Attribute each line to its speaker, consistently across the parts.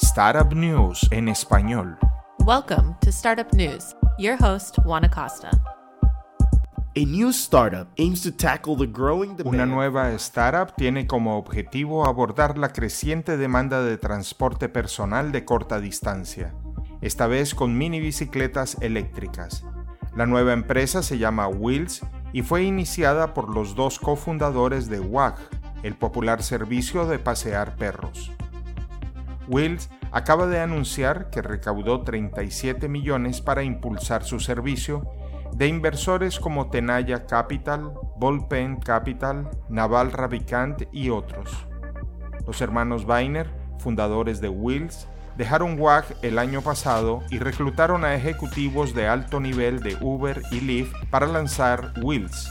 Speaker 1: Startup News en español.
Speaker 2: Welcome to Startup News. Your host, Juan Acosta.
Speaker 3: A new startup aims to tackle the growing demand.
Speaker 1: Una nueva startup tiene como objetivo abordar la creciente demanda de transporte personal de corta distancia, esta vez con mini bicicletas eléctricas. La nueva empresa se llama Wheels y fue iniciada por los dos cofundadores de WAG, el popular servicio de pasear perros. Wills acaba de anunciar que recaudó 37 millones para impulsar su servicio de inversores como Tenaya Capital, Ballpen Capital, Naval Ravikant y otros. Los hermanos Weiner, fundadores de Wills, dejaron WAG el año pasado y reclutaron a ejecutivos de alto nivel de Uber y Lyft para lanzar Wills.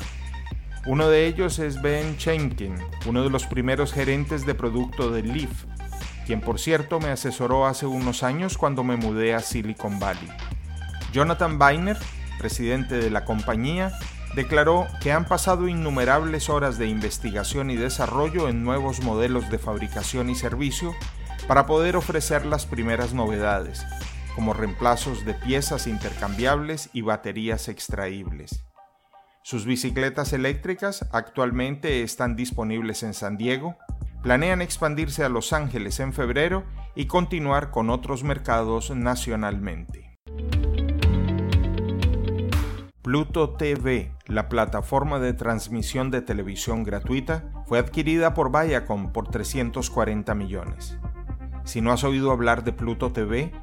Speaker 1: Uno de ellos es Ben Chenkin, uno de los primeros gerentes de producto de Lyft, quien por cierto me asesoró hace unos años cuando me mudé a Silicon Valley. Jonathan Weiner, presidente de la compañía, declaró que han pasado innumerables horas de investigación y desarrollo en nuevos modelos de fabricación y servicio para poder ofrecer las primeras novedades, como reemplazos de piezas intercambiables y baterías extraíbles. Sus bicicletas eléctricas actualmente están disponibles en San Diego, planean expandirse a Los Ángeles en febrero y continuar con otros mercados nacionalmente. Pluto TV, la plataforma de transmisión de televisión gratuita, fue adquirida por Viacom por 340 millones. Si no has oído hablar de Pluto TV,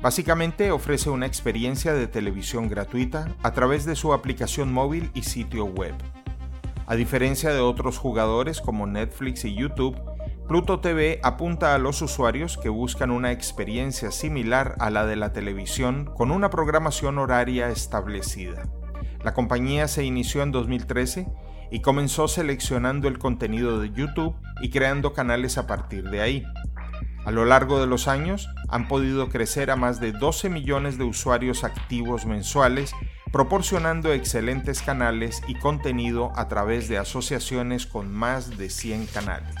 Speaker 1: básicamente ofrece una experiencia de televisión gratuita a través de su aplicación móvil y sitio web. A diferencia de otros jugadores como Netflix y YouTube, Pluto TV apunta a los usuarios que buscan una experiencia similar a la de la televisión con una programación horaria establecida. La compañía se inició en 2013 y comenzó seleccionando el contenido de YouTube y creando canales a partir de ahí. A lo largo de los años han podido crecer a más de 12 millones de usuarios activos mensuales, proporcionando excelentes canales y contenido a través de asociaciones con más de 100 canales.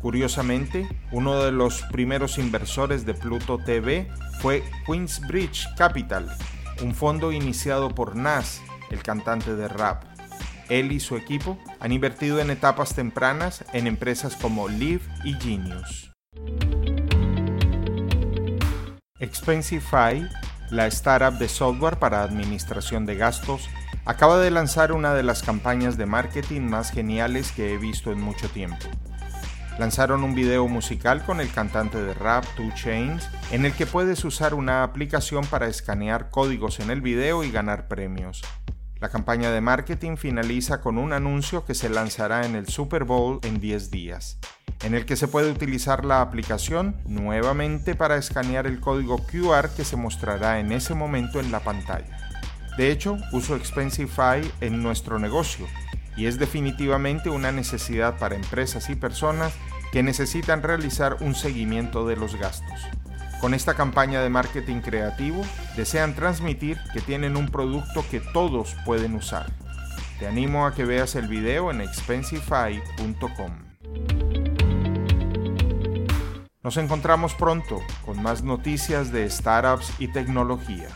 Speaker 1: Curiosamente, uno de los primeros inversores de Pluto TV fue Queensbridge Capital, un fondo iniciado por Nas, el cantante de rap. Él y su equipo han invertido en etapas tempranas en empresas como Live y Genius. Expensify, la startup de software para administración de gastos, acaba de lanzar una de las campañas de marketing más geniales que he visto en mucho tiempo. Lanzaron un video musical con el cantante de rap 2 Chains, en el que puedes usar una aplicación para escanear códigos en el video y ganar premios. La campaña de marketing finaliza con un anuncio que se lanzará en el Super Bowl en 10 días, en el que se puede utilizar la aplicación nuevamente para escanear el código QR que se mostrará en ese momento en la pantalla. De hecho, uso Expensify en nuestro negocio y es definitivamente una necesidad para empresas y personas que necesitan realizar un seguimiento de los gastos. Con esta campaña de marketing creativo, desean transmitir que tienen un producto que todos pueden usar. Te animo a que veas el video en expensify.com. Nos encontramos pronto con más noticias de startups y tecnología.